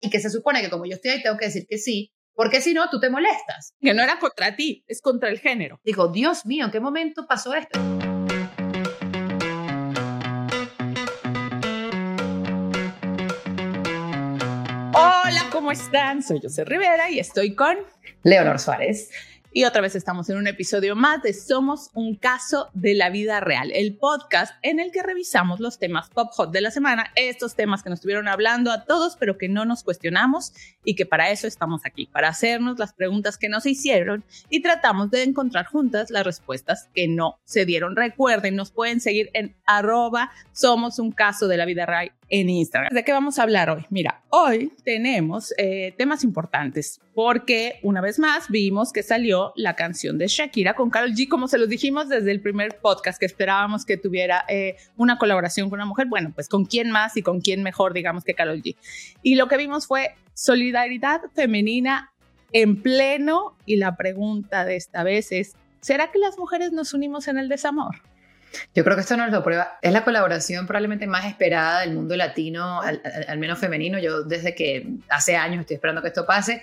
y que se supone que como yo estoy ahí tengo que decir que sí, porque si no, tú te molestas. Que no era contra ti, es contra el género. Digo, Dios mío, ¿en qué momento pasó esto? Hola, ¿cómo están? Soy José Rivera y estoy con Leonor Suárez. Y otra vez estamos en un episodio más de Somos un caso de la vida real, el podcast en el que revisamos los temas pop hot de la semana, estos temas que nos estuvieron hablando a todos, pero que no nos cuestionamos y que para eso estamos aquí, para hacernos las preguntas que nos hicieron y tratamos de encontrar juntas las respuestas que no se dieron. Recuerden, nos pueden seguir en arroba Somos un caso de la vida real en Instagram. ¿De qué vamos a hablar hoy? Mira, hoy tenemos eh, temas importantes porque una vez más vimos que salió la canción de Shakira con Carol G, como se los dijimos desde el primer podcast que esperábamos que tuviera eh, una colaboración con una mujer. Bueno, pues con quién más y con quién mejor, digamos, que Carol G. Y lo que vimos fue solidaridad femenina en pleno y la pregunta de esta vez es, ¿será que las mujeres nos unimos en el desamor? Yo creo que esto nos lo prueba. Es la colaboración probablemente más esperada del mundo latino, al, menos femenino. Yo desde que hace años estoy esperando que esto pase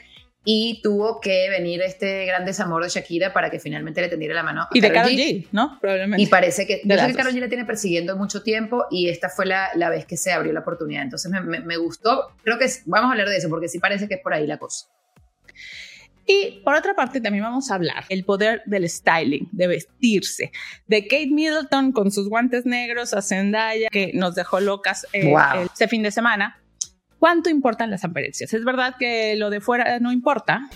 y tuvo que venir este gran desamor de Shakira para que finalmente le tendiera la mano a Y de Karol G, ¿no? Probablemente. Y parece que, yo sé que Karol G le tiene persiguiendo mucho tiempo y esta fue la, la vez que se abrió la oportunidad. Entonces me, me, gustó. Creo que vamos a hablar de eso porque sí parece que es por ahí la cosa. Y por otra parte, también vamos a hablar el poder del styling, de vestirse, de Kate Middleton con sus guantes negros a Zendaya, que nos dejó locas eh, este fin de semana. ¿Cuánto importan las apariencias? ¿Es verdad que lo de fuera no importa?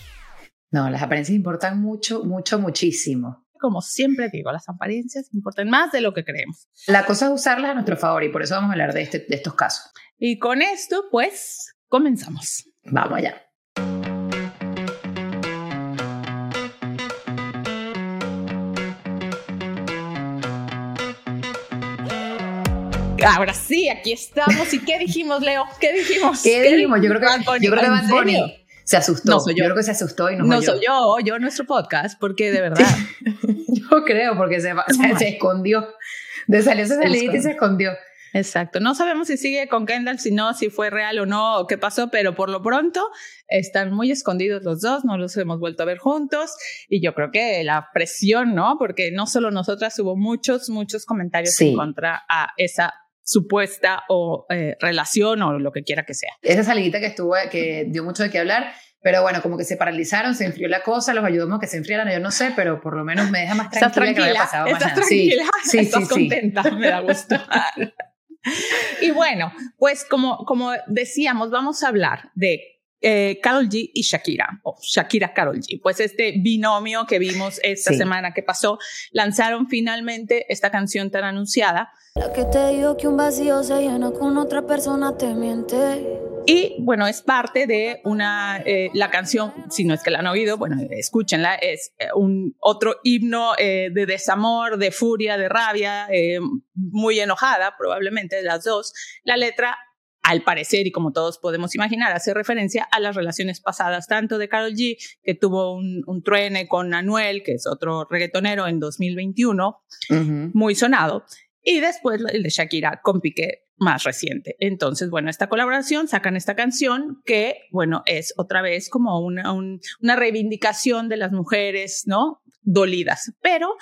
No, las apariencias importan mucho, mucho, muchísimo. Como siempre digo, las apariencias importan más de lo que creemos. La cosa es usarlas a nuestro favor y por eso vamos a hablar de, este, de estos casos. Y con esto, pues, comenzamos. Vamos allá. Ahora sí, aquí estamos. ¿Y qué dijimos, Leo? ¿Qué dijimos? ¿Qué, dijimos? Yo creo que, yo creo que Bad Bunny se asustó. No soy yo. yo. creo que se asustó y no, soy yo. yo, nuestro podcast, porque de verdad. yo creo, porque se, se, escondió. De salió y se escondió. Exacto. No sabemos si sigue con Kendall, si no, si fue real o no, o qué pasó, pero por lo pronto están muy escondidos los dos, no los hemos vuelto a ver juntos y yo creo que la presión, ¿no? Porque no solo nosotras hubo muchos, muchos comentarios en contra a esa supuesta o eh, relación o lo que quiera que sea. Esa salidita que estuvo, que dio mucho de qué hablar, pero bueno, como que se paralizaron, se enfrió la cosa, los ayudamos a que se enfriaran, yo no sé, pero por lo menos me deja más tranquila, ¿Estás tranquila? que había pasado ¿Estás tranquila? Sí, ¿Estás contenta? Me da gusto. y bueno, pues como, como decíamos, vamos a hablar de eh, Carol G y Shakira, o Shakira Carol G. Pues este binomio que vimos esta semana que pasó, lanzaron finalmente esta canción tan anunciada. La que te digo que un vacío se llena con otra persona te miente. Y bueno, es parte de una, eh, la canción, si no es que la han oído, bueno, escúchenla, es eh, un otro himno de desamor, de furia, de rabia, muy enojada probablemente de las dos. La letra al parecer, y como todos podemos imaginar, hace referencia a las relaciones pasadas, tanto de Carol G, que tuvo un, truene con Anuel, que es otro reggaetonero en 2021, muy sonado, y después el de Shakira con Piqué más reciente. Entonces, bueno, esta colaboración sacan esta canción que, bueno, es otra vez como una, una reivindicación de las mujeres, ¿no? Dolidas. Pero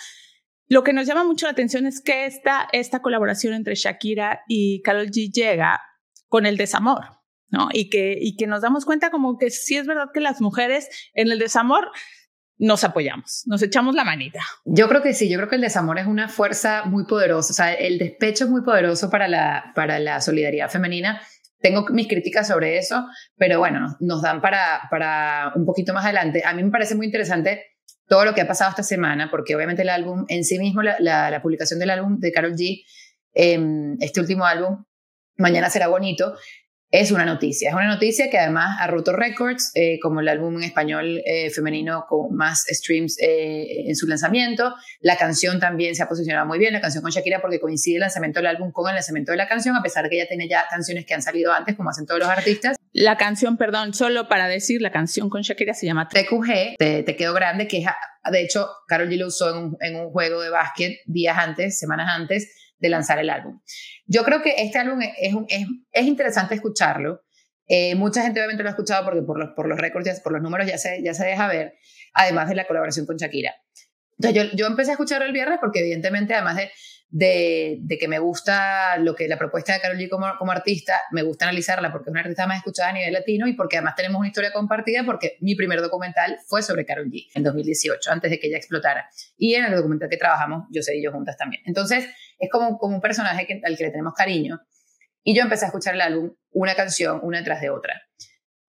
lo que nos llama mucho la atención es que esta, esta colaboración entre Shakira y Carol G llega con el desamor, ¿no? Y que, y que nos damos cuenta como que sí es verdad que las mujeres en el desamor nos apoyamos, nos echamos la manita. Yo creo que sí, yo creo que el desamor es una fuerza muy poderosa, o sea, el despecho es muy poderoso para la, para la solidaridad femenina. Tengo mis críticas sobre eso, pero bueno, nos dan para, para un poquito más adelante. A mí me parece muy interesante todo lo que ha pasado esta semana, porque obviamente el álbum en sí mismo, la, publicación del álbum de Carol G, eh, este último álbum, Mañana será bonito, es una noticia. Es una noticia que además ha roto récords, eh, como el álbum en español eh, femenino con más streams eh, en su lanzamiento. La canción también se ha posicionado muy bien, la canción con Shakira, porque coincide el lanzamiento del álbum con el lanzamiento de la canción, a pesar de que ella tiene ya canciones que han salido antes, como hacen todos los artistas. La canción, perdón, solo para decir, la canción con Shakira se llama TQG, Te, te Quedo Grande, que es, de hecho, Carol G lo usó en un, en un juego de básquet días antes, semanas antes de lanzar el álbum. Yo creo que este álbum es, es, es interesante escucharlo. Eh, mucha gente obviamente lo ha escuchado porque por los, por los récords, por los números ya se, ya se deja ver, además de la colaboración con Shakira. Entonces yo, yo empecé a escuchar el viernes porque evidentemente además de, de, que me gusta lo que la propuesta de Carol G como, como, artista, me gusta analizarla porque es una artista más escuchada a nivel latino y porque además tenemos una historia compartida porque mi primer documental fue sobre Carol G en 2018, antes de que ella explotara. Y en el documental que trabajamos, yo sé y yo juntas también. Entonces es como, como un personaje al que le tenemos cariño. Y yo empecé a escuchar el álbum, una canción, una detrás de otra.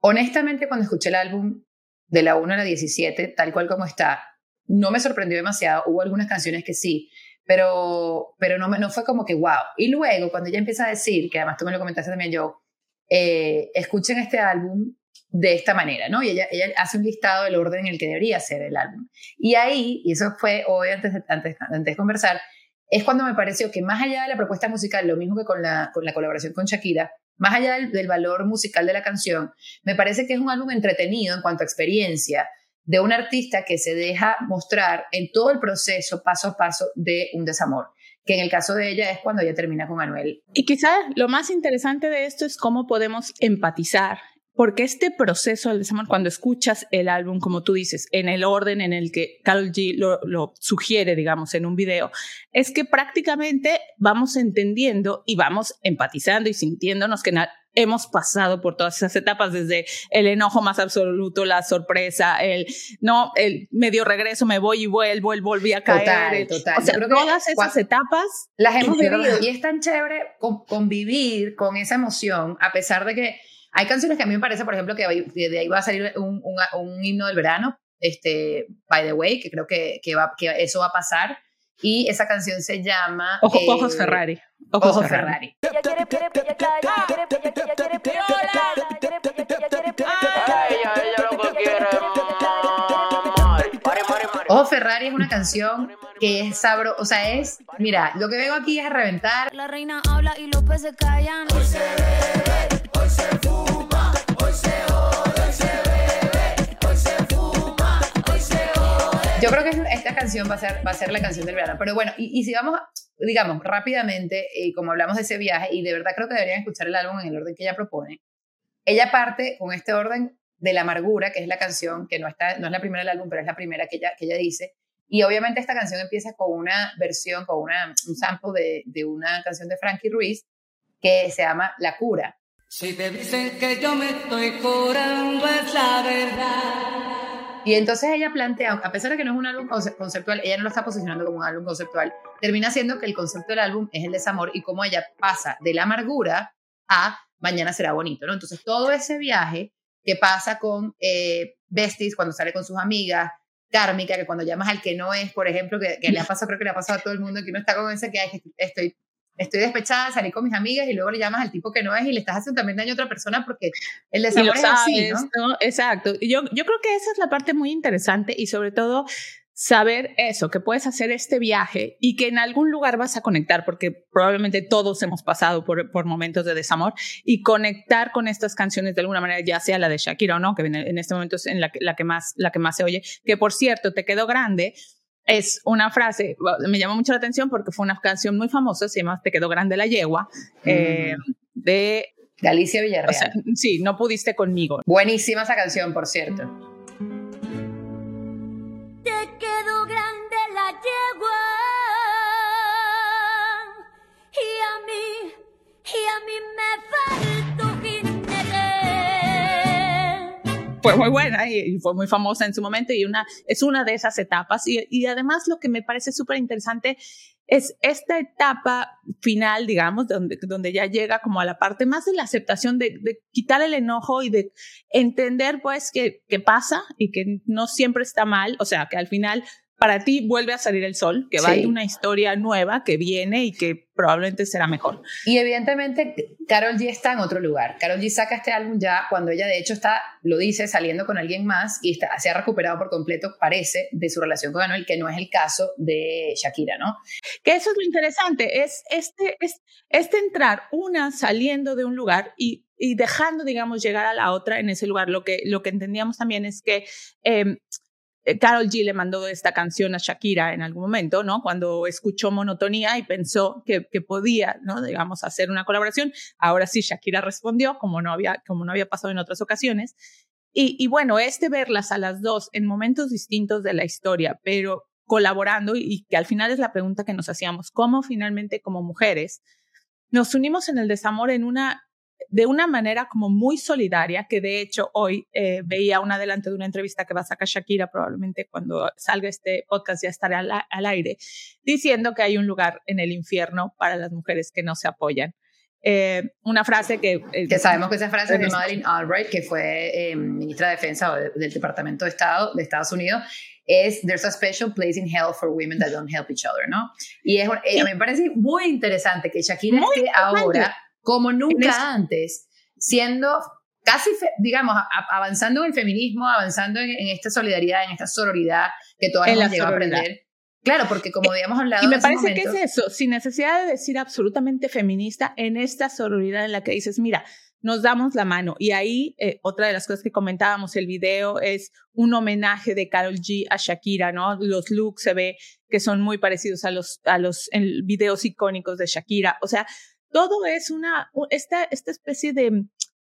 Honestamente, cuando escuché el álbum de la 1 a la 17, tal cual como está, no me sorprendió demasiado. Hubo algunas canciones que sí, pero, pero no, no fue como que wow. Y luego, cuando ella empieza a decir, que además tú me lo comentaste también yo, eh, escuchen este álbum de esta manera, ¿no? Y ella, ella hace un listado del orden en el que debería ser el álbum. Y ahí, y eso fue hoy antes de, antes, antes de conversar, es cuando me pareció que más allá de la propuesta musical, lo mismo que con la, con la colaboración con Shakira, más allá del, del, valor musical de la canción, me parece que es un álbum entretenido en cuanto a experiencia, de un artista que se deja mostrar en todo el proceso, paso a paso, de un desamor que en el caso de ella es cuando ella termina con Anuel. Y quizás lo más interesante de esto es cómo podemos empatizar porque este proceso del desamor, cuando escuchas el álbum, como tú dices, en el orden en el que Carol G lo, lo, sugiere, digamos, en un video, es que prácticamente vamos entendiendo y vamos empatizando y sintiéndonos que hemos pasado por todas esas etapas, desde el enojo más absoluto, la sorpresa, el no, el medio regreso, me voy y vuelvo, el volví a caer. Total, O sea, todas esas etapas las hemos vivido y es tan chévere convivir con esa emoción, a pesar de que hay canciones que a mí me parece, por ejemplo, que de ahí va a salir un, un, himno del verano, este, By the Way, que creo que, que, va, que eso va a pasar. Y esa canción se llama... Ojos Ferrari. Ojos, Ferrari. Ojo Ferrari es una canción que es sabro, o sea, es, mira, lo que veo aquí es a reventar. La reina habla y los peces callan. Hoy se bebe, hoy se fuma, Yo creo que esta canción va a ser, va a ser la canción del verano. Pero bueno, y, y si vamos, digamos, rápidamente, y como hablamos de ese viaje, y de verdad creo que deberían escuchar el álbum en el orden que ella propone, ella parte con este orden de la amargura, que es la canción que no, está, no es la primera del álbum, pero es la primera que ella, que ella dice. Y obviamente esta canción empieza con una versión, con una, un sample de, de una canción de Frankie Ruiz que se llama La Cura. Si te dicen que yo me estoy curando es la verdad. Y entonces ella plantea, a pesar de que no es un álbum conceptual, ella no lo está posicionando como un álbum conceptual, termina siendo que el concepto del álbum es el desamor y cómo ella pasa de la amargura a mañana será bonito, ¿no? Entonces todo ese viaje que pasa con eh, Besties cuando sale con sus amigas, Kármica, que cuando llamas al que no es, por ejemplo, que, que le ha pasado, creo que le ha pasado a todo el mundo, que uno está con ese que estoy, estoy despechada, salí con mis amigas y luego le llamas al tipo que no es y le estás haciendo también daño a otra persona porque el desamor es así, ¿no? ¿no? Exacto. Yo, yo creo que esa es la parte muy interesante y sobre todo saber eso, que puedes hacer este viaje y que en algún lugar vas a conectar, porque probablemente todos hemos pasado por, por momentos de desamor, y conectar con estas canciones de alguna manera, ya sea la de Shakira o no, que en este momento es en la, la, que más, la que más se oye, que por cierto, te quedó grande, es una frase, me llamó mucho la atención porque fue una canción muy famosa, se llama Te quedó grande la yegua, eh, de... De Alicia Villarreal. O sea, sí, no pudiste conmigo. Buenísima esa canción, por cierto. Fue muy buena y, y, fue muy famosa en su momento y una, es una de esas etapas. Y, y además lo que me parece súper interesante es esta etapa final, digamos, donde, donde ya llega como a la parte más de la aceptación, de, de quitar el enojo y de entender pues que, que, pasa y que no siempre está mal, o sea, que al final para ti vuelve a salir el sol, que va sí. a ir una historia nueva que viene y que probablemente será mejor. Y evidentemente Carol G está en otro lugar. Carol G saca este álbum ya cuando ella de hecho está, lo dice, saliendo con alguien más y está, se ha recuperado por completo, parece, de su relación con Anuel, que no es el caso de Shakira, ¿no? Que eso es lo interesante, es este, es, este entrar una saliendo de un lugar y y dejando, digamos, llegar a la otra en ese lugar. Lo que, lo que entendíamos también es que eh, eh, Carol G le mandó esta canción a Shakira en algún momento, ¿no? Cuando escuchó Monotonía y pensó que, que podía, ¿no? Digamos, hacer una colaboración. Ahora sí, Shakira respondió, como no había, como no había pasado en otras ocasiones. Y, y bueno, este verlas a las dos en momentos distintos de la historia, pero colaborando y que al final es la pregunta que nos hacíamos, ¿cómo finalmente como mujeres nos unimos en el desamor en una de una manera como muy solidaria, que de hecho hoy eh, veía un adelanto de una entrevista que va a sacar Shakira, probablemente cuando salga este podcast ya estará al, al aire, diciendo que hay un lugar en el infierno para las mujeres que no se apoyan. Eh, una frase que... Eh, que sabemos que esa frase es de Madeleine Albright, que fue eh, ministra de Defensa de, del Departamento de Estado de Estados Unidos, es There's a special place in hell for women that don't help each other, ¿no? Y es, me parece muy interesante que Shakira Muy esté ahora, como nunca antes, siendo casi, digamos, avanzando en el feminismo, avanzando en, en esta solidaridad, en esta sororidad que la hemos llegado a aprender. Claro, porque como habíamos hablado Y me parece que es eso, sin necesidad de decir absolutamente feminista, en esta sororidad en la que dices, mira, nos damos la mano. Y ahí, eh, otra de las cosas que comentábamos, el video es un homenaje de Carol G a Shakira, ¿no? Los looks se ve que son muy parecidos a los, a los en videos icónicos de Shakira. O sea, todo es una, esta, esta especie de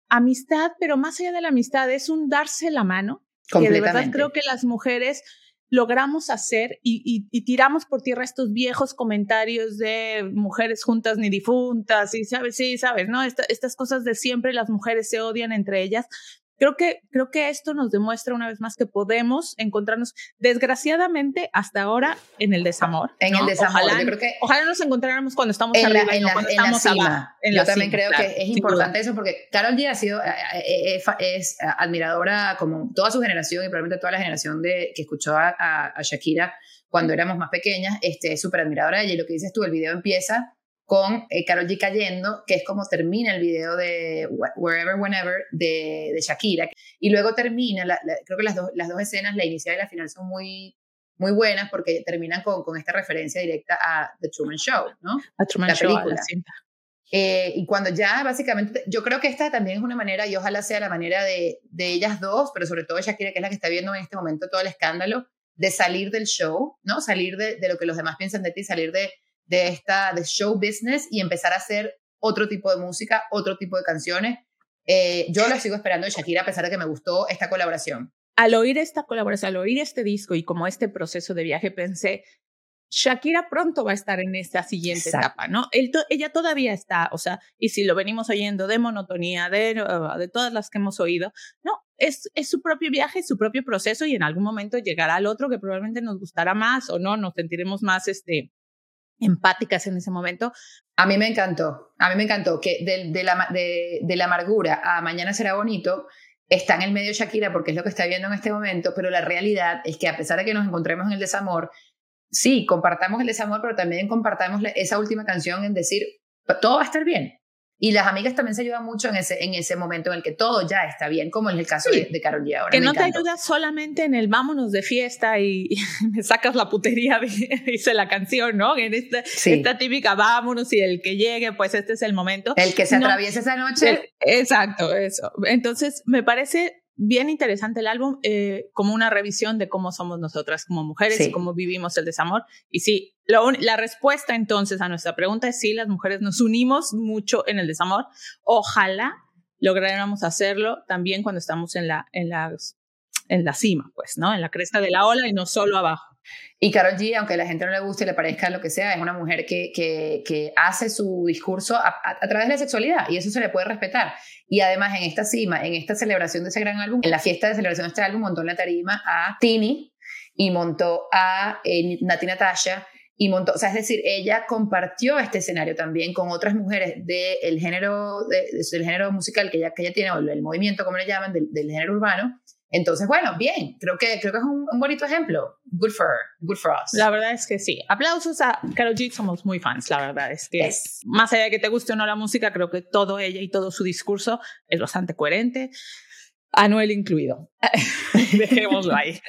amistad, pero más allá de la amistad, es un darse la mano que de verdad creo que las mujeres logramos hacer y, y- y tiramos por tierra estos viejos comentarios de mujeres juntas ni difuntas y sabes, sí, sabes, ¿no? Esta- estas cosas de siempre las mujeres se odian entre ellas. Creo que, creo que esto nos demuestra una vez más que podemos encontrarnos, desgraciadamente, hasta ahora en el desamor. En ¿no? el desamor, Ojalá, yo creo que ojalá nos encontráramos cuando estamos en la, arriba y en no la- cuando en la estamos cima. abajo. en Yo la también cima, creo claro, que es importante eso porque Carol G ha sido, eh, eh, eh, es admiradora como toda su generación y probablemente toda la generación de, que escuchó a, a- a Shakira cuando éramos más pequeñas, este, es súper admiradora de ella y lo que dices tú, el video empieza con eh, Karol G cayendo, que es como termina el video de Wh- Wherever, Whenever de, de Shakira. Y luego termina, la- la- creo que las, dos las dos escenas, la inicial y la final, son muy, muy buenas porque terminan con, con esta referencia directa a The Truman Show, ¿no? A Truman la Show, a la película. cinta. Eh, y cuando ya básicamente, yo creo que esta también es una manera, y ojalá sea la manera de, de ellas dos, pero sobre todo Shakira, que es la que está viendo en este momento todo el escándalo, de salir del show, ¿no? Salir de, de lo que los demás piensan de ti, salir de, de esta de show business y empezar a hacer otro tipo de música, otro tipo de canciones. Eh, yo la sigo esperando de Shakira a pesar de que me gustó esta colaboración. al oír esta colaboración, al oír este disco y como este proceso de viaje, pensé, Shakira pronto va a estar en esta siguiente Exacto. etapa, ¿no? Él to- ella todavía está, o sea, y si lo venimos oyendo de monotonía, de, uh, de todas las que hemos oído, no, es, es su propio viaje, su propio proceso y en algún momento llegará al otro que probablemente nos gustará más o no, nos sentiremos más, este, empáticas en ese momento. A mí me encantó, a mí me encantó que de, de la, de, la amargura a mañana será bonito está en el medio Shakira porque es lo que está viendo en este momento, pero la realidad es que a pesar de que nos encontremos en el desamor, sí, compartamos el desamor, pero también compartamos esa última canción en decir, todo va a estar bien. Y las amigas también se ayudan mucho en ese, en ese momento en el que todo ya está bien, como es el caso Sí. de, de Karol G ahora. que no te encantó. ayuda solamente en el vámonos de fiesta y, y me sacas la putería, dice la canción, ¿no? En esta, Sí. esta típica vámonos y el que llegue, pues este es el momento. El que se No. atraviesa esa noche, El- exacto, eso. Entonces, me parece bien interesante el álbum eh, como una revisión de cómo somos nosotras como mujeres Sí. y cómo vivimos el desamor. Y sí, la respuesta entonces a nuestra pregunta es sí, las mujeres nos unimos mucho en el desamor. Ojalá lográramos hacerlo también cuando estamos en la, en la, en la cima, pues, ¿no? En la cresta de la ola y no solo abajo. Y Karol G, aunque a la gente no le guste, le parezca lo que sea, es una mujer que, que, que hace su discurso a, través de la sexualidad y eso se le puede respetar. Y además en esta cima, en esta celebración de ese gran álbum, en la fiesta de celebración de este álbum, montó en la tarima a Tini y montó a eh, Natasha y montó, o sea, es decir, ella compartió este escenario también con otras mujeres del género, de- de- del género musical que ella, que ella tiene, o el movimiento, como le llaman, del, del género urbano. Entonces, bueno, bien, creo que, creo que es un, un bonito ejemplo. Good for her, good for us. La verdad es que sí. Aplausos a Karol G, somos muy fans, la verdad es que Es. más allá de que te guste o no la música, creo que todo ella y todo su discurso es bastante coherente, Anuel incluido. Dejémoslo ahí.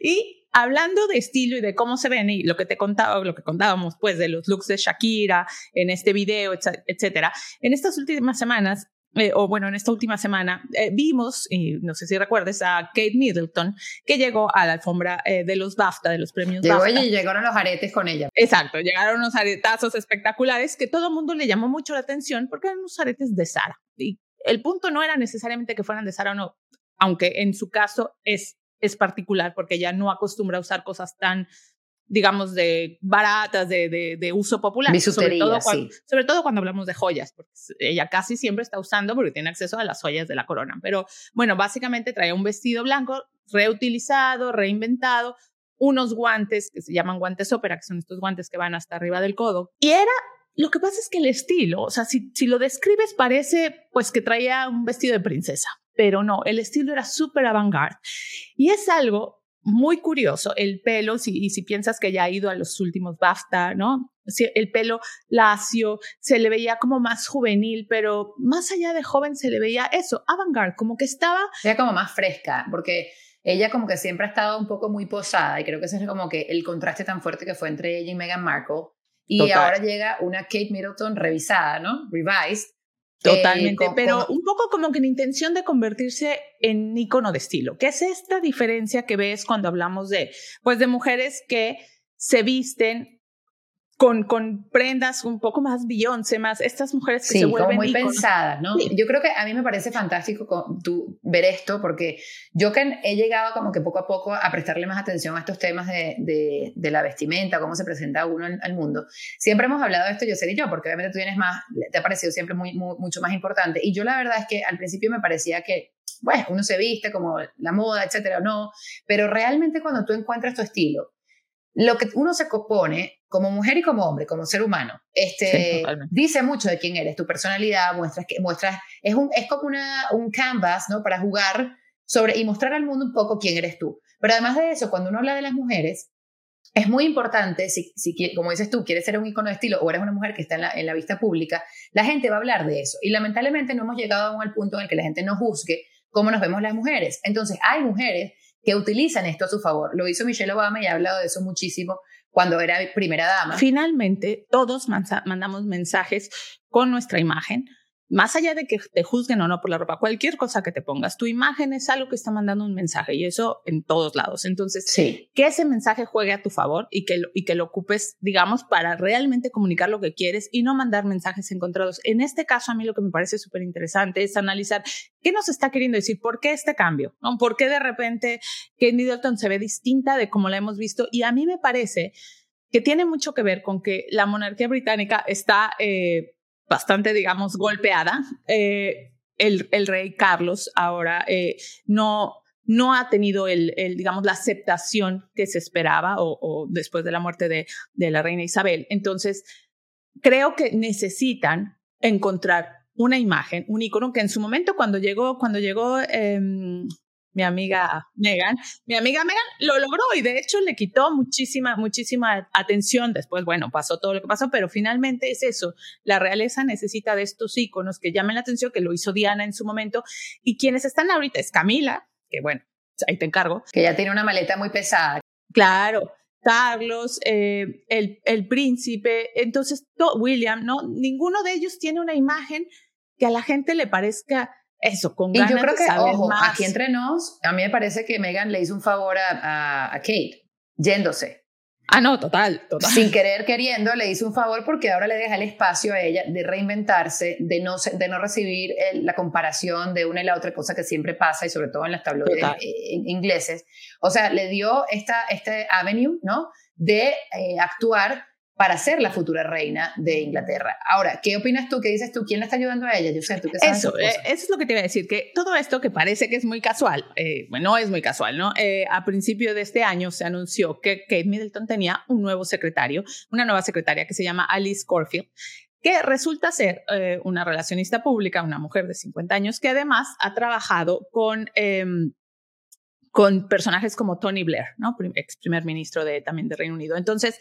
y hablando de estilo y de cómo se ven y lo que te contaba, lo que contábamos pues de los looks de Shakira en este video, etcétera, en estas últimas semanas eh, o bueno, en esta última semana, eh, vimos, y no sé si recuerdes, a Kate Middleton, que llegó a la alfombra eh, de los BAFTA, de los premios Llegó BAFTA. y llegaron los aretes con ella. Exacto, llegaron unos aretazos espectaculares que todo el mundo le llamó mucho la atención porque eran unos aretes de Sara. Y el punto no era necesariamente que fueran de Sara o no, aunque en su caso es, es particular porque ella no acostumbra a usar cosas tan digamos, de baratas, de, de, de uso popular. Bisutería, sobre todo, cuando, sí. sobre todo cuando hablamos de joyas, porque ella casi siempre está usando porque tiene acceso a las joyas de la corona. Pero bueno, básicamente traía un vestido blanco reutilizado, reinventado, unos guantes que se llaman guantes ópera, que son estos guantes que van hasta arriba del codo. Y era lo que pasa es que el estilo, o sea, si, lo describes parece pues que traía un vestido de princesa, pero no, el estilo era súper avant-garde. Y es algo muy curioso, el pelo, si piensas que ya ha ido a los últimos BAFTA, ¿no? El pelo lacio, se le veía como más juvenil, pero más allá de joven se le veía eso, avant-garde, como que estaba... Era como más fresca, porque ella como que siempre ha estado un poco muy posada y creo que ese es como que el contraste tan fuerte que fue entre ella y Meghan Markle. Y Total. ahora llega una Kate Middleton revisada, ¿no? Revised. Totalmente, eh, con- pero con- un poco como que en intención de convertirse en icono de estilo, que es esta diferencia que ves cuando hablamos de, pues de mujeres que se visten con, con prendas un poco más Beyoncé, más estas mujeres que Sí, se como vuelven muy íconos. pensadas, ¿no? Sí. Yo creo que a mí me parece fantástico co- tú ver esto, porque yo que he llegado como que poco a poco a prestarle más atención a estos temas de, de, de la vestimenta, cómo se presenta uno al, al mundo. Siempre hemos hablado de esto, yo sé y yo, porque obviamente tú tienes más, te ha parecido siempre muy, muy- mucho más importante. Y yo la verdad es que al principio me parecía que, bueno, uno se viste como la moda, etcétera, no, pero realmente cuando tú encuentras tu estilo, lo que uno se pone como mujer y como hombre, como ser humano, este, dice mucho de quién eres, tu personalidad, muestras que muestras, es, un, es como una, un canvas, ¿no? Para jugar sobre y mostrar al mundo un poco quién eres tú. Pero además de eso, cuando uno habla de las mujeres, es muy importante, si, si como dices tú, quieres ser un icono de estilo o eres una mujer que está en la, en la vista pública, la gente va a hablar de eso. Y lamentablemente no hemos llegado aún al punto en el que la gente nos juzgue cómo nos vemos las mujeres. Entonces, hay mujeres que utilizan esto a su favor. Lo hizo Michelle Obama y ha hablado de eso muchísimo cuando era primera dama. Finalmente, todos mandamos mensajes con nuestra imagen. Más allá de que te juzguen o no por la ropa, cualquier cosa que te pongas, tu imagen es algo que está mandando un mensaje y eso en todos lados. Entonces, Sí. que ese mensaje juegue a tu favor y que, lo, y que lo ocupes, digamos, para realmente comunicar lo que quieres y no mandar mensajes encontrados. En este caso, a mí lo que me parece súper interesante es analizar qué nos está queriendo decir, por qué este cambio, ¿no? por qué de repente Kate Middleton se ve distinta de como la hemos visto. Y a mí me parece que tiene mucho que ver con que la monarquía británica está eh, bastante, digamos, golpeada. Eh, el, el rey Carlos ahora eh, no no ha tenido el, el, digamos, la aceptación que se esperaba o, después de la muerte de, de, la reina Isabel. Entonces, creo que necesitan encontrar una imagen, un icono que en su momento cuando llegó, cuando llegó eh, mi amiga Megan, mi amiga Megan lo logró y de hecho le quitó muchísima, muchísima atención. Después, bueno, pasó todo lo que pasó, pero finalmente es eso. La realeza necesita de estos iconos que llamen la atención, que lo hizo Diana en su momento. Y quienes están ahorita es Camila, que bueno, ahí te encargo. Que ya tiene una maleta muy pesada. Claro, Carlos, eh, el, el, príncipe, entonces William, ¿no? Ninguno de ellos tiene una imagen que a la gente le parezca eso, con y ganas yo creo de que, saber ojo, más. aquí entre nos, a mí me parece que Megan le hizo un favor a, a, a Kate, yéndose. Ah, no, total, total. Sin querer queriendo, le hizo un favor porque ahora le deja el espacio a ella de reinventarse, de no, de no recibir el, la comparación de una y la otra cosa que siempre pasa, y sobre todo en las tabloides eh, ingleses. O sea, le dio esta, este avenue, ¿no? De eh, actuar para ser la futura reina de Inglaterra. Ahora, ¿qué opinas tú? ¿Qué dices tú? ¿Quién le está ayudando a ella? Yo sé, tú qué sabes. Eso, eh, eso es lo que te iba a decir, que todo esto que parece que es muy casual, eh, bueno, no es muy casual, ¿no? Eh, a principio de este año se anunció que Kate Middleton tenía un nuevo secretario, una nueva secretaria que se llama Alice Corfield, que resulta ser eh, una relacionista pública, una mujer de 50 años, que además ha trabajado con em, con personajes como Tony Blair, ¿no? ex primer ministro de, también de Reino Unido. Entonces,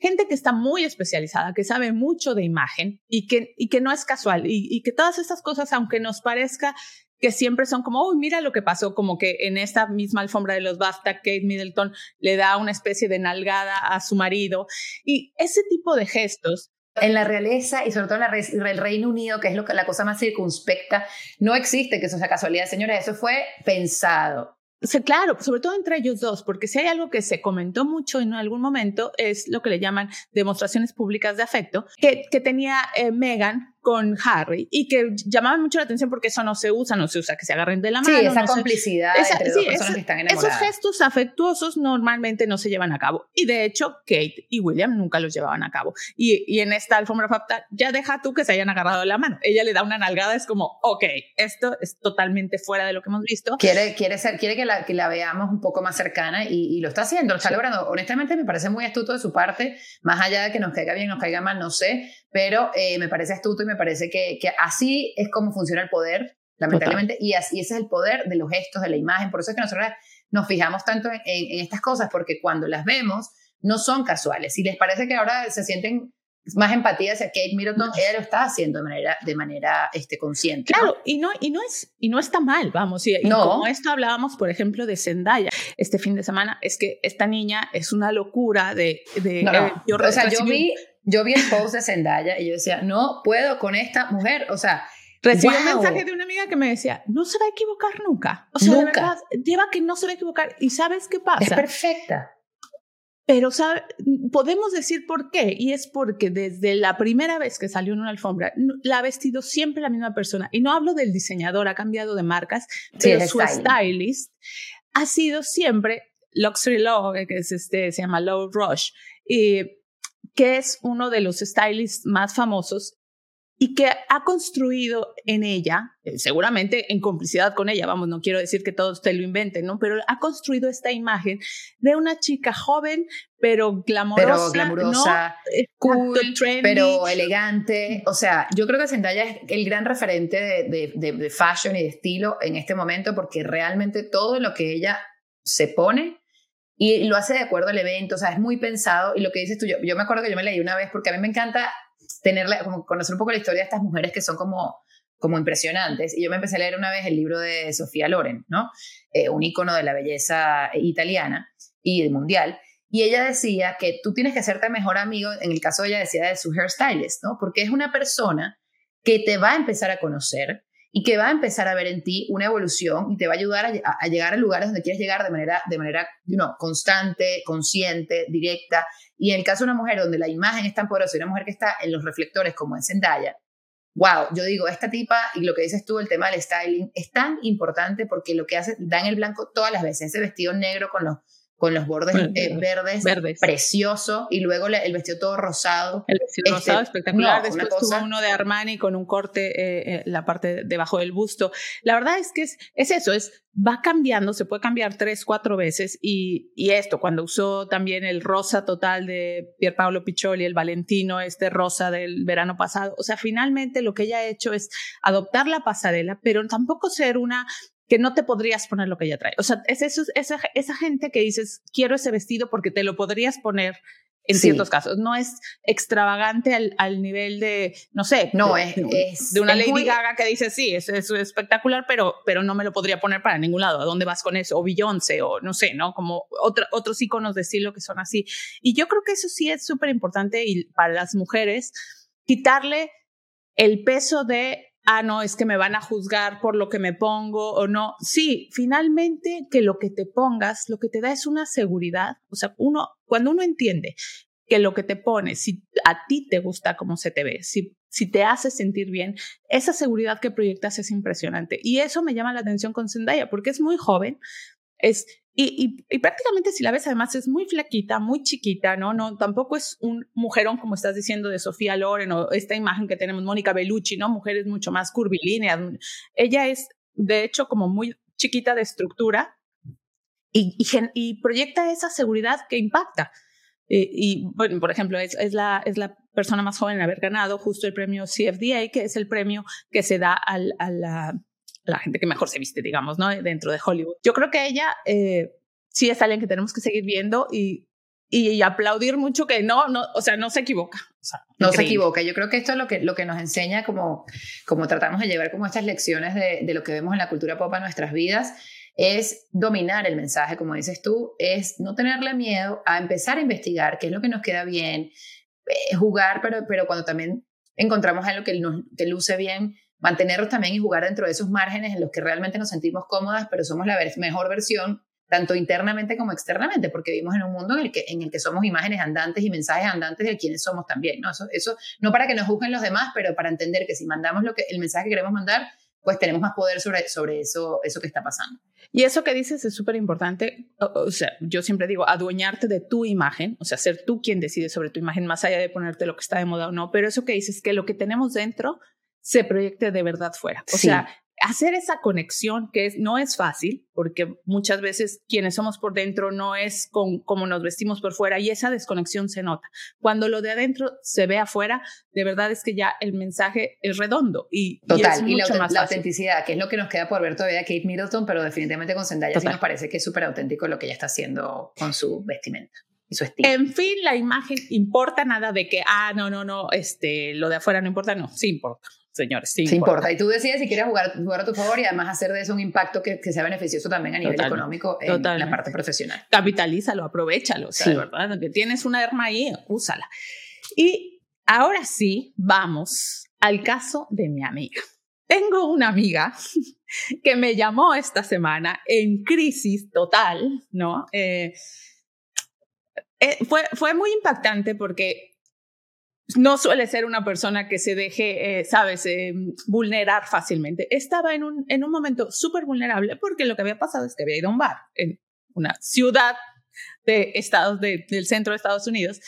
gente que está muy especializada, que sabe mucho de imagen y que, y que no es casual y, y que todas estas cosas, aunque nos parezca que siempre son como, uy, mira lo que pasó, como que en esta misma alfombra de los BAFTA, Kate Middleton le da una especie de nalgada a su marido y ese tipo de gestos En la realeza y sobre todo en la re- el Reino Unido, que es lo que, la cosa más circunspecta, no existe que eso sea casualidad, señores, eso fue pensado. Claro, sobre todo entre ellos dos, porque si hay algo que se comentó mucho en algún momento es lo que le llaman demostraciones públicas de afecto, que, que tenía eh, Meghan con Harry y que llamaban mucho la atención porque eso no se usa, no se usa que se agarren de la Sí, mano. esa no se- complicidad Esa- entre sí, dos personas esos- que están Esos enamoradas. gestos afectuosos normalmente no se llevan a cabo. Y de hecho, Kate y William nunca los llevaban a cabo. Y, y en esta alfombra fatal, ya deja tú que se hayan agarrado de la mano. Ella le da una nalgada, es como, ok, esto es totalmente fuera de lo que hemos visto. Quiere, quiere, ser, quiere que, la, que la veamos un poco más cercana y, y lo está haciendo, lo está Sí. logrando. Honestamente, me parece muy astuto de su parte, más allá de que nos caiga bien, nos caiga mal, no sé, pero eh, me parece astuto y me parece que, que así es como funciona el poder, lamentablemente, y, así, y ese es el poder de los gestos, de la imagen. Por eso es que nosotros nos fijamos tanto en, en- en estas cosas, porque cuando las vemos, no son casuales. Si les parece que ahora se sienten más empatía hacia Kate Middleton, ella lo está haciendo de manera, de manera este, consciente. ¿no? Claro, y no, y no es, y no está mal, vamos. Y, y No. como esto hablábamos, por ejemplo, de Zendaya este fin de semana, es que esta niña es una locura de, de No, no. eh, yo o sea, yo vi, yo vi el post de Zendaya y yo decía, no puedo con esta mujer. O sea, Recibí un ¡Wow! mensaje de una amiga que me decía, no se va a equivocar nunca. O sea, de Nunca. verdad, lleva que no se va a equivocar. ¿Y sabes qué es pasa? perfecta. Pero sabe- podemos decir por qué. Y es porque desde la primera vez que salió en una alfombra, la ha vestido siempre la misma persona. Y no hablo del diseñador, ha cambiado de marcas, Sí, pero su styling. stylist ha sido siempre Luxury Law, que es este, se llama Low Rush, y que es uno de los stylists más famosos y que ha construido en ella, eh, seguramente en complicidad con ella, vamos, no quiero decir que todos te lo inventen, ¿no? Pero ha construido esta imagen de una chica joven, pero glamorosa, Pero glamurosa, ¿no? Exacto, cool, trendy. pero elegante. O sea, yo creo que Zendaya es el gran referente de, de, de- de fashion y de estilo en este momento porque realmente todo lo que ella se pone y lo hace de acuerdo al evento, o sea, es muy pensado y lo que dices tú, yo, me acuerdo que yo me leí una vez porque a mí me encanta tenerla, como conocer un poco la historia de estas mujeres que son como como impresionantes. Y yo me empecé a leer una vez el libro de Sofía Loren, ¿no? Eh, un ícono de la belleza italiana y mundial. Y ella decía que tú tienes que hacerte mejor amigo, en el caso ella decía de su hairstylist, ¿no? Porque es una persona que te va a empezar a conocer y que va a empezar a ver en ti una evolución y te va a ayudar a, llegar a lugares donde quieres llegar de manera, de manera you constante, consciente, directa. Y en el caso de una mujer donde la imagen es tan poderosa una mujer que está en los reflectores como en Zendaya, wow, yo digo, esta tipa y lo que dices tú, el tema del styling, es tan importante porque lo que hace, da en el blanco todas las veces, ese vestido negro con los, con los bordes eh, verdes, verdes. precioso, y luego la- el vestido todo rosado. El vestido Este, rosado espectacular. no, Después cosa- tuvo uno de Armani con un corte, eh, eh, la parte debajo del busto. La verdad es que es, es eso, es va cambiando, se puede cambiar tres, cuatro veces. Y, y esto, cuando usó también el rosa total de Pierpaolo Piccioli, el Valentino, este rosa del verano pasado. O sea, finalmente lo que ella ha hecho es adoptar la pasarela, pero tampoco ser una que no te podrías poner lo que ella trae. O sea, es eso, esa, esa gente que dices, quiero ese vestido porque te lo podrías poner en Sí. ciertos casos. No es extravagante al, al nivel de, no sé, No, de, es- de- una es Lady muy- Gaga que dice, sí, es, es espectacular, pero, pero no me lo podría poner para ningún lado. ¿A dónde vas con eso? O Beyoncé, o no sé, ¿no? Como otra- otros iconos de estilo que son así. Y yo creo que eso sí es súper importante y para las mujeres, quitarle el peso de, ah, no, es que me van a juzgar por lo que me pongo o no. Sí, finalmente que lo que te pongas, lo que te da es una seguridad. O sea, uno, cuando uno entiende que lo que te pones, si a ti te gusta cómo se te ve, si, si te hace sentir bien, esa seguridad que proyectas es impresionante. Y eso me llama la atención con Zendaya, porque es muy joven, es, y, y, y prácticamente si la ves además es muy flaquita, muy chiquita, ¿no? no Tampoco es un mujerón como estás diciendo de Sofía Loren o esta imagen que tenemos, Mónica Bellucci, ¿no? Mujeres mucho más curvilíneas. Ella es, de hecho, como muy chiquita de estructura y, y, proyecta esa seguridad que impacta. Eh, y, bueno, por ejemplo, es, es, la, es la persona más joven en haber ganado justo el premio CFDA, que es el premio que se da al, a, la, la gente que mejor se viste, digamos, ¿no? Dentro de Hollywood. Yo creo que ella eh, sí es alguien que tenemos que seguir viendo y, y, y aplaudir mucho que no, no, o sea, no se equivoca. O sea, No se equivoca. Yo creo que esto es lo que, lo que nos enseña, como, como tratamos de llevar como estas lecciones de, de lo que vemos en la cultura pop a nuestras vidas, es dominar el mensaje, como dices tú, es no tenerle miedo a empezar a investigar qué es lo que nos queda bien, eh, jugar, pero, pero cuando también encontramos algo que, nos, que luce bien, mantenerlos también y jugar dentro de esos márgenes en los que realmente nos sentimos cómodas, pero somos la mejor versión, tanto internamente como externamente, porque vivimos en un mundo en el que, en el que somos imágenes andantes y mensajes andantes de quienes somos también, ¿no? Eso, eso no para que nos juzguen los demás, pero para entender que si mandamos lo que, el mensaje que queremos mandar, pues tenemos más poder sobre, sobre eso, eso que está pasando. Y eso que dices es súper importante. O, o sea, yo siempre digo, adueñarte de tu imagen, o sea, ser tú quien decide sobre tu imagen, más allá de ponerte lo que está de moda o no. Pero eso que dices, que lo que tenemos dentro se proyecte de verdad fuera. O Sí. sea, hacer esa conexión que es, no es fácil, porque muchas veces quienes somos por dentro no es con como nos vestimos por fuera y esa desconexión se nota. Cuando lo de adentro se ve afuera, de verdad es que ya el mensaje es redondo y, y es Total, y, la, mucho más la fácil. autenticidad, que es lo que nos queda por ver todavía Kate Middleton, pero definitivamente con Zendaya sí Total. nos parece que es súper auténtico lo que ella está haciendo con su vestimenta y su estilo. En fin, la imagen importa nada de que, ah, no, no, no, este, lo de afuera no importa, no, sí importa, señores, sí, Sí importa. importa. Y tú decides si quieres jugar, jugar a tu favor y además hacer de eso un impacto que, que sea beneficioso también a nivel económico en la totalmente. parte profesional. Capitalízalo, aprovechalo, o sea, Sí. de verdad, que tienes una arma ahí, úsala. Y ahora sí, vamos al caso de mi amiga. Tengo una amiga que me llamó esta semana en crisis total, ¿no? Eh, eh, fue, fue muy impactante porque no suele ser una persona que se deje, eh, sabes, eh, vulnerar fácilmente. Estaba en un, en un momento súper vulnerable porque lo que había pasado es que había ido a un bar en una ciudad de estados de- del centro de Estados Unidos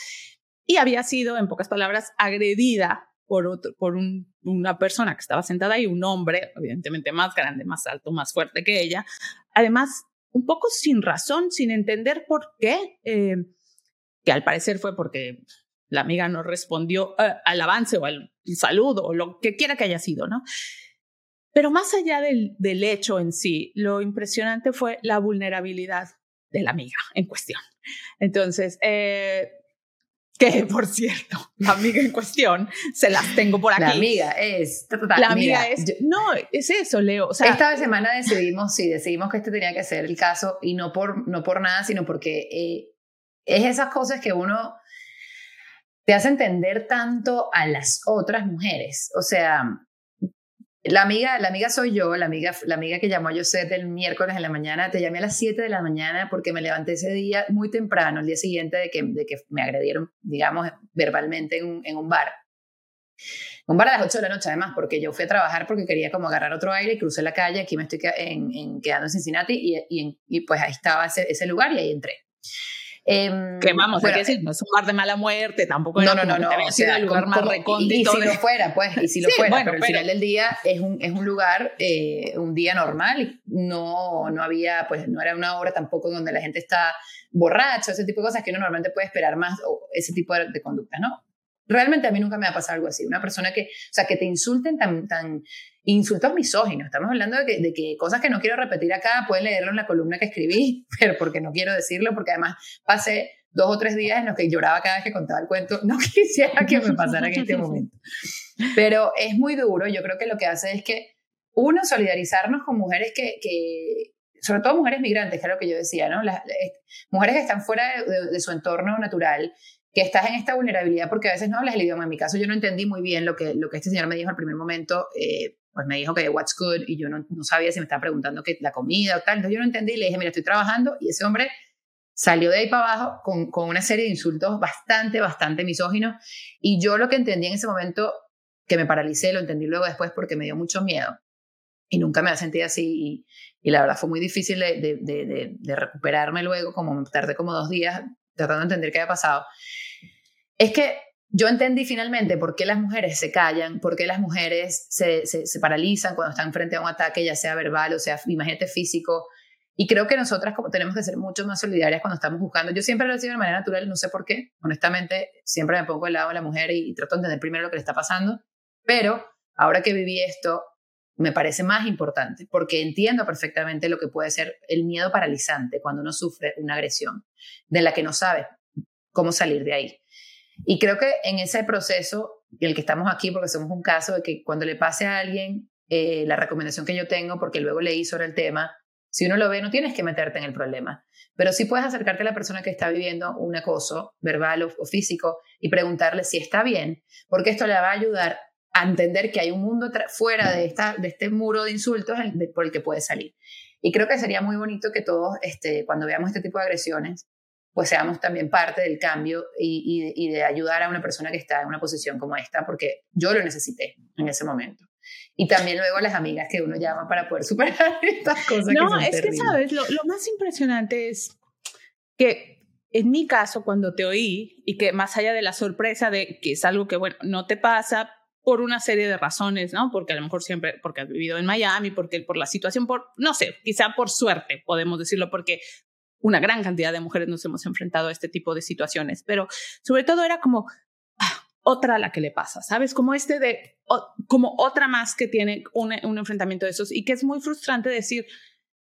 y había sido, en pocas palabras, agredida por, otro, por un- una persona que estaba sentada ahí, un hombre, evidentemente más grande, más alto, más fuerte que ella. Además, un poco sin razón, sin entender por qué, eh, que al parecer fue porque la amiga no respondió eh, al avance o al saludo o lo que quiera que haya sido, ¿no? Pero más allá del, del hecho en sí, lo impresionante fue la vulnerabilidad de la amiga en cuestión. Entonces, eh, que por cierto, la amiga en cuestión, se las tengo por aquí. La amiga es... ta, ta, ta, La amiga mira, es... yo- no, es eso, Leo. O sea, esta semana decidimos, sí, decidimos que este tenía que ser el caso y no por, no por nada, sino porque eh, es esas cosas que uno te hace entender tanto a las otras mujeres. O sea, la amiga, la amiga soy yo, la amiga, la amiga que llamó a Josette el miércoles en la mañana, te llamé a las 7 de la mañana porque me levanté ese día muy temprano, el día siguiente de que, de que me agredieron, digamos, verbalmente en un, bar. Un bar a las 8 de la noche, además, porque yo fui a trabajar porque quería como agarrar otro aire y crucé la calle. Aquí me estoy en, en- quedando en Cincinnati y, y pues ahí estaba ese, ese lugar y ahí entré. Em, que vamos, bueno, hay que decir, no es un bar de mala muerte, tampoco no, no, no, no. o sea, el lugar como- más como- y- recóndito. Y, si lo fuera, pues, y si lo Sí, fuera, bueno, pero al pero- final del día es un, es un lugar, eh, un día normal, no, no había, pues no era una hora tampoco donde la gente está borracha, ese tipo de cosas que uno normalmente puede esperar más, o ese tipo de, de conductas, ¿no? Realmente a mí nunca me ha pasado algo así, una persona que, o sea, que te insulten tan, tan insultos misóginos, estamos hablando de que, de que cosas que no quiero repetir acá, pueden leerlo en la columna que escribí, pero porque no quiero decirlo, porque además pasé dos o tres días en los que lloraba cada vez que contaba el cuento. No quisiera que me pasara en este momento. Pero es muy duro. Yo creo que lo que hace es que, uno, solidarizarnos con mujeres que, que sobre todo mujeres migrantes, que es lo que yo decía, ¿no? Las, eh, mujeres que están fuera de, de- de su entorno natural, que estás en esta vulnerabilidad porque a veces no hablas el idioma. En mi caso, yo no entendí muy bien lo que, lo que este señor me dijo al primer momento. eh, pues me dijo que what's good y yo no, no sabía si me estaba preguntando que la comida o tal. Entonces yo no entendí y le dije, mira, estoy trabajando y ese hombre salió de ahí para abajo con, con una serie de insultos bastante, bastante misóginos. Y yo lo que entendí en ese momento, que me paralicé, lo entendí luego después porque me dio mucho miedo. Y nunca me había sentido así. Y, y la verdad fue muy difícil de, de, de, de, recuperarme luego, como me tardé como dos días tratando de entender qué había pasado. Es que yo entendí finalmente por qué las mujeres se callan, por qué las mujeres se, se, paralizan cuando están frente a un ataque, ya sea verbal o sea, imagínate, físico. Y creo que nosotras como tenemos que ser mucho más solidarias cuando estamos buscando. Yo siempre lo he sido de manera natural, no sé por qué. Honestamente, siempre me pongo del lado de la mujer y, y trato de entender primero lo que le está pasando. Pero ahora que viví esto, me parece más importante porque entiendo perfectamente lo que puede ser el miedo paralizante cuando uno sufre una agresión de la que no sabe cómo salir de ahí. Y creo que en ese proceso, el que estamos aquí, porque somos un caso de que cuando le pase a alguien, eh, la recomendación que yo tengo, porque luego leí sobre el tema, Si uno lo ve, no tienes que meterte en el problema. Pero sí puedes acercarte a la persona que está viviendo un acoso verbal o, físico y preguntarle si está bien, porque esto le va a ayudar a entender que hay un mundo fuera de, esta, de este muro de insultos por el que puede salir. Y creo que sería muy bonito que todos, este, cuando veamos este tipo de agresiones, pues seamos también parte del cambio y, y de- y de ayudar a una persona que está en una posición como esta, porque yo lo necesité en ese momento. Y también luego las amigas que uno llama para poder superar estas cosas. que No, son es que terribles. sabes, lo, lo más impresionante es que en mi caso, cuando te oí, y que más allá de la sorpresa de que es algo que, bueno, no te pasa por una serie de razones, ¿no? Porque a lo mejor siempre, porque has vivido en Miami, porque por la situación, por, no sé, quizá por suerte, podemos decirlo, porque una gran cantidad de mujeres nos hemos enfrentado a este tipo de situaciones, pero sobre todo era como ah, otra la que le pasa, ¿sabes? Como este de, como otra más que tiene un, un enfrentamiento de esos y que es muy frustrante decir,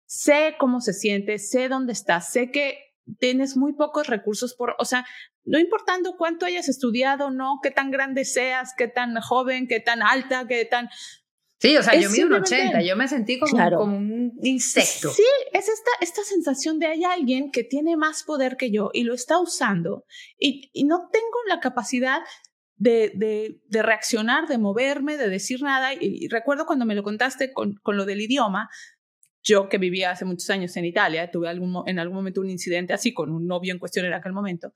sé cómo se siente, sé dónde estás, sé que tienes muy pocos recursos por, o sea, no importando cuánto hayas estudiado, no, qué tan grande seas, qué tan joven, qué tan alta, qué tan... Sí, o sea, Es yo mido un simplemente- 80, yo me sentí como, Claro. como un insecto. Sí, es esta, esta sensación de hay alguien que tiene más poder que yo y lo está usando y, y no tengo la capacidad de, de, de reaccionar, de moverme, de decir nada. Y, y recuerdo cuando me lo contaste con, con lo del idioma, yo que vivía hace muchos años en Italia, tuve algún, en algún momento un incidente así con un novio en cuestión en aquel momento,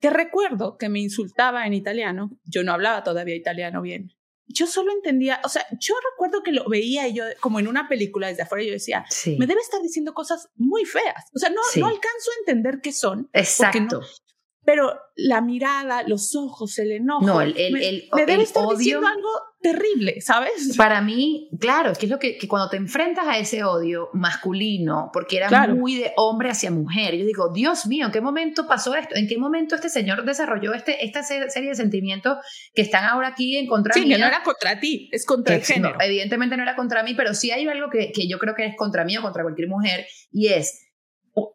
que recuerdo que me insultaba en italiano, yo no hablaba todavía italiano bien. Yo solo entendía, o sea, yo recuerdo que lo veía y yo como en una película desde afuera, yo decía, Sí, me debe estar diciendo cosas muy feas. O sea, no, Sí. no alcanzo a entender qué son, exacto. Pero la mirada, los ojos, el enojo, No, el, el, me, el, me debe el estar odio. diciendo algo terrible, ¿sabes? Para mí, claro, es que es lo que, que cuando te enfrentas a ese odio masculino, porque era Claro. muy de hombre hacia mujer, yo digo, Dios mío, ¿en qué momento pasó esto? ¿En qué momento este señor desarrolló este, esta se- serie de sentimientos que están ahora aquí en contra Sí, mía? que no era contra ti, es contra el género. no, evidentemente no era contra mí, pero sí hay algo que, que yo creo que es contra mí o contra cualquier mujer, y es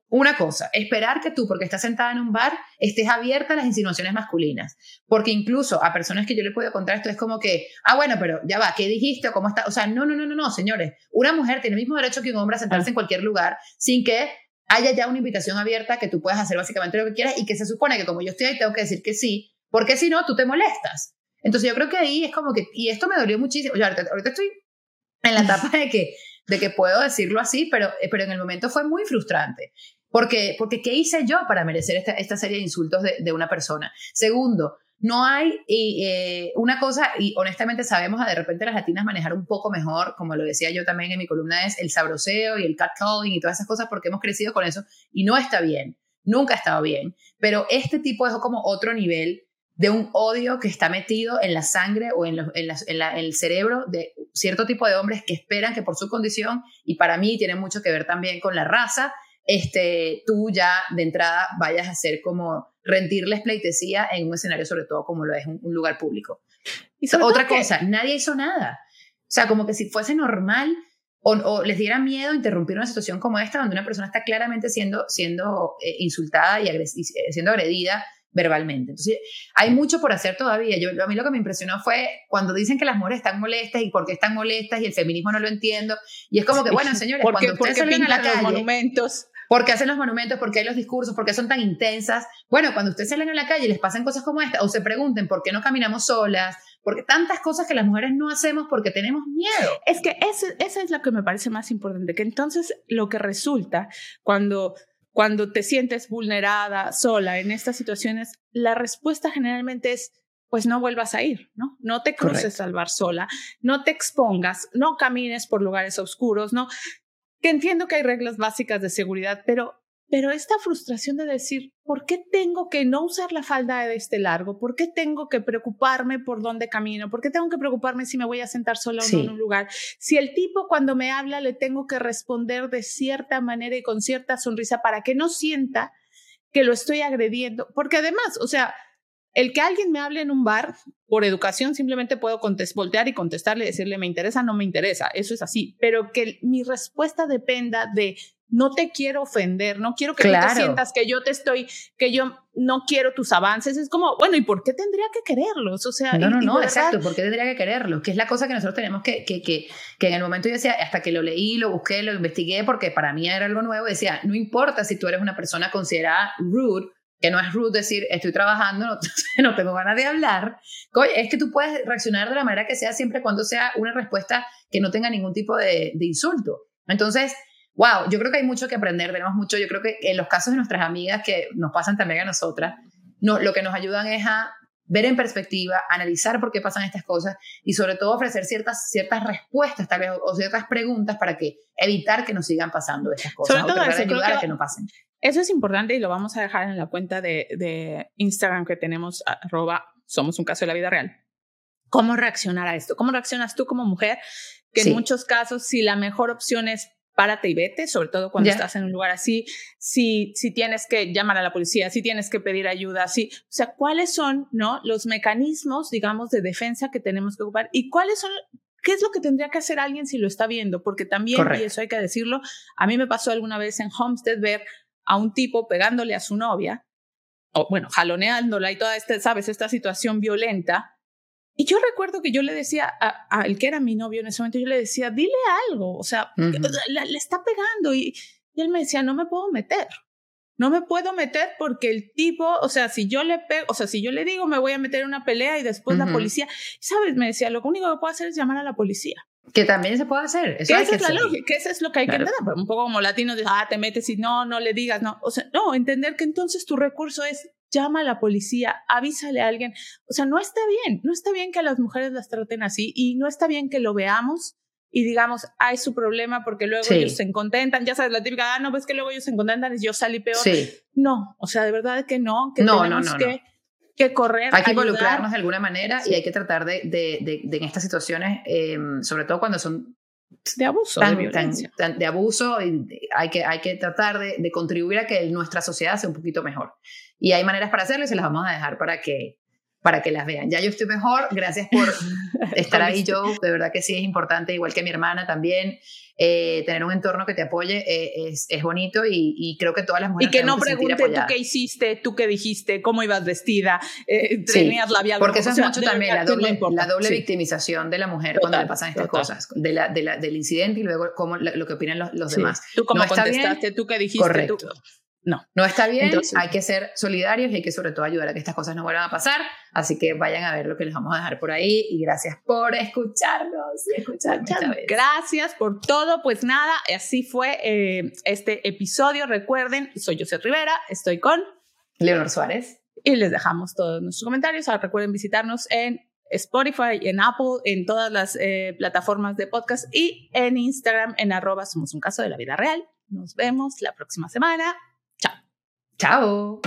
una cosa, esperar que tú, porque estás sentada en un bar, estés abierta a las insinuaciones masculinas. Porque incluso a personas que yo le puedo contar esto es como que, ah, bueno, pero ya va, ¿qué dijiste cómo está? O sea, no, no, no, no, no, señores. Una mujer tiene el mismo derecho que un hombre a sentarse Ah. en cualquier lugar sin que haya ya una invitación abierta que tú puedas hacer básicamente lo que quieras y que se supone que como yo estoy ahí tengo que decir que sí, porque si no, tú te molestas. Entonces yo creo que ahí es como que, y esto me dolió muchísimo, yo ahorita, ahorita estoy en la etapa de que, de que puedo decirlo así, pero, eh, pero en el momento fue muy frustrante. Porque, porque ¿qué hice yo para merecer esta, esta serie de insultos de, de una persona? Segundo, no hay eh, una cosa, y honestamente sabemos de repente las latinas manejar un poco mejor, como lo decía yo también en mi columna, es el sabroseo y el catcalling y todas esas cosas porque hemos crecido con eso y no está bien, nunca ha estado bien. Pero este tipo es como otro nivel de un odio que está metido en la sangre o en, los- en las- en la- en el cerebro de cierto tipo de hombres que esperan que por su condición, y para mí tiene mucho que ver también con la raza, este, tú ya de entrada vayas a hacer como rendirles pleitesía en un escenario, sobre todo como lo es un, un lugar público. Y Otra que- cosa, nadie hizo nada. O sea, como que si fuese normal o, o les diera miedo interrumpir una situación como esta, donde una persona está claramente siendo, siendo eh, insultada y, agres- y, siendo agredida verbalmente. Entonces, hay mucho por hacer todavía. Yo, a mí lo que me impresionó fue cuando dicen que las mujeres están molestas y por qué están molestas y el feminismo no lo entiendo. Y es como que, bueno, señores, ¿Por qué, cuando ustedes salen a la pintan los calle, monumentos? ¿Por qué hacen los monumentos? ¿Por qué hay los discursos? ¿Por qué son tan intensas? Bueno, cuando ustedes salen a la calle y les pasan cosas como esta, o se pregunten por qué no caminamos solas, porque tantas cosas que las mujeres no hacemos porque tenemos miedo. Es que ese- esa es lo que me parece más importante, que entonces lo que resulta cuando, cuando te sientes vulnerada, sola en estas situaciones, la respuesta generalmente es, pues no vuelvas a ir, ¿no? No te cruces al bar sola, no te expongas, no camines por lugares oscuros, no. Que entiendo que hay reglas básicas de seguridad, pero pero esta frustración de decir, ¿por qué tengo que no usar la falda de este largo? ¿Por qué tengo que preocuparme por dónde camino? ¿Por qué tengo que preocuparme si me voy a sentar sola o no en un lugar? Si el tipo cuando me habla le tengo que responder de cierta manera y con cierta sonrisa para que no sienta que lo estoy agrediendo. Porque además, o sea, el que alguien me hable en un bar, por educación simplemente puedo voltear y contestarle decirle me interesa, no me interesa, eso es así, pero que mi respuesta dependa de no te quiero ofender, no quiero que tú Claro. te sientas que yo te estoy, que yo no quiero tus avances. Es como, bueno, ¿y por qué tendría que quererlos? O sea, No, no, no, verdad- exacto. ¿Por qué tendría que quererlo? Que es la cosa que nosotros tenemos que, que, que, que en el momento yo decía, hasta que lo leí, lo busqué, lo investigué, porque para mí era algo nuevo, decía, no importa si tú eres una persona considerada rude, que no es rude decir, estoy trabajando, no, no tengo ganas de hablar. Es que tú puedes reaccionar de la manera que sea siempre cuando sea una respuesta que no tenga ningún tipo de, de insulto. Entonces, wow, yo creo que hay mucho que aprender, tenemos mucho, yo creo que en los casos de nuestras amigas que nos pasan también a nosotras, no, lo que nos ayudan es a ver en perspectiva, analizar por qué pasan estas cosas y sobre todo ofrecer ciertas, ciertas respuestas tal vez o, o ciertas preguntas para que evitar que nos sigan pasando estas cosas Sobre o todo de eso, creo ayudar que- a que no pasen. Eso es importante y lo vamos a dejar en la cuenta de, de Instagram que tenemos, arroba, somos un caso de la vida real. ¿Cómo reaccionar a esto? ¿Cómo reaccionas tú como mujer? Que Sí. en muchos casos, si la mejor opción es párate y vete, sobre todo cuando estás en un lugar así, si, si tienes que llamar a la policía, si tienes que pedir ayuda, si, o sea, ¿cuáles son ¿no? los mecanismos, digamos, de defensa que tenemos que ocupar? ¿Y cuáles son, qué es lo que tendría que hacer alguien si lo está viendo? Porque también, Correcto. y eso hay que decirlo, a mí me pasó alguna vez en Homestead ver a un tipo pegándole a su novia, o bueno, jaloneándola y toda esta, ¿sabes? Esta situación violenta. Y yo recuerdo que yo le decía a, a el que era mi novio en ese momento, yo le decía, dile algo, o sea, le está pegando y, y él me decía, no me puedo meter. No me puedo meter porque el tipo, o sea, si yo le pego, o sea, si yo le digo me voy a meter en una pelea y después la policía, ¿sabes? Me decía, lo único que puedo hacer es llamar a la policía. Que también se puede hacer. Eso Que esa que es la lógica, que eso es lo que hay Claro. que entender. pero Un poco como latinos, de, ah, te metes y no, no le digas, no. O sea, no, entender que entonces tu recurso es llama a la policía, avísale a alguien. O sea, no está bien, no está bien que a las mujeres las traten así y no está bien que lo veamos y digamos, ah, es su problema porque luego Sí. ellos se contentan. Ya sabes, la típica, ah, no, ves que luego ellos se contentan y yo salí peor. Sí, No, o sea, de verdad que no, que No, no, tenemos no, no. que, que correr. hay que ayudar. involucrarnos de alguna manera Sí. y hay que tratar de, de, de- de en estas situaciones, eh, sobre todo cuando son de abuso, tan, tan, violencia. tan de abuso, y hay, que, hay que tratar de, de contribuir a que nuestra sociedad sea un poquito mejor. Y hay maneras para hacerlo y se las vamos a dejar para que, para que las vean. Ya yo estoy mejor, gracias por estar ahí. Joe. De verdad que sí es importante, igual que mi hermana también. eh, tener un entorno que te apoye eh, es, es bonito y, y creo que todas las Y mujeres que no tenemos que sentir pregunte tú qué hiciste, tú qué dijiste, cómo ibas vestida, eh, Sí, tenías labial. Porque eso es mucho también, la no doble, importa. la doble Sí. victimización de la mujer Total, cuando le pasan estas total. cosas, de la, de la- del incidente y luego cómo, lo que opinan los, los Sí. demás. Tú cómo No está bien, contestaste, tú qué dijiste. correcto. tú- No. No está bien, Entonces- hay que ser solidarios y hay que sobre todo ayudar a que estas cosas no vuelvan a pasar. Así que vayan a ver lo que les vamos a dejar por ahí y gracias por escucharnos y escucharnos esta vez. Gracias por todo. Pues nada, así fue eh, este episodio. Recuerden, soy José Rivera, estoy con Leonor Suárez. y les dejamos todos nuestros comentarios. Ahora recuerden visitarnos en Spotify, en Apple, en todas las eh, plataformas de podcast y en Instagram en arroba somos un caso de la vida real. Nos vemos la próxima semana. Chao.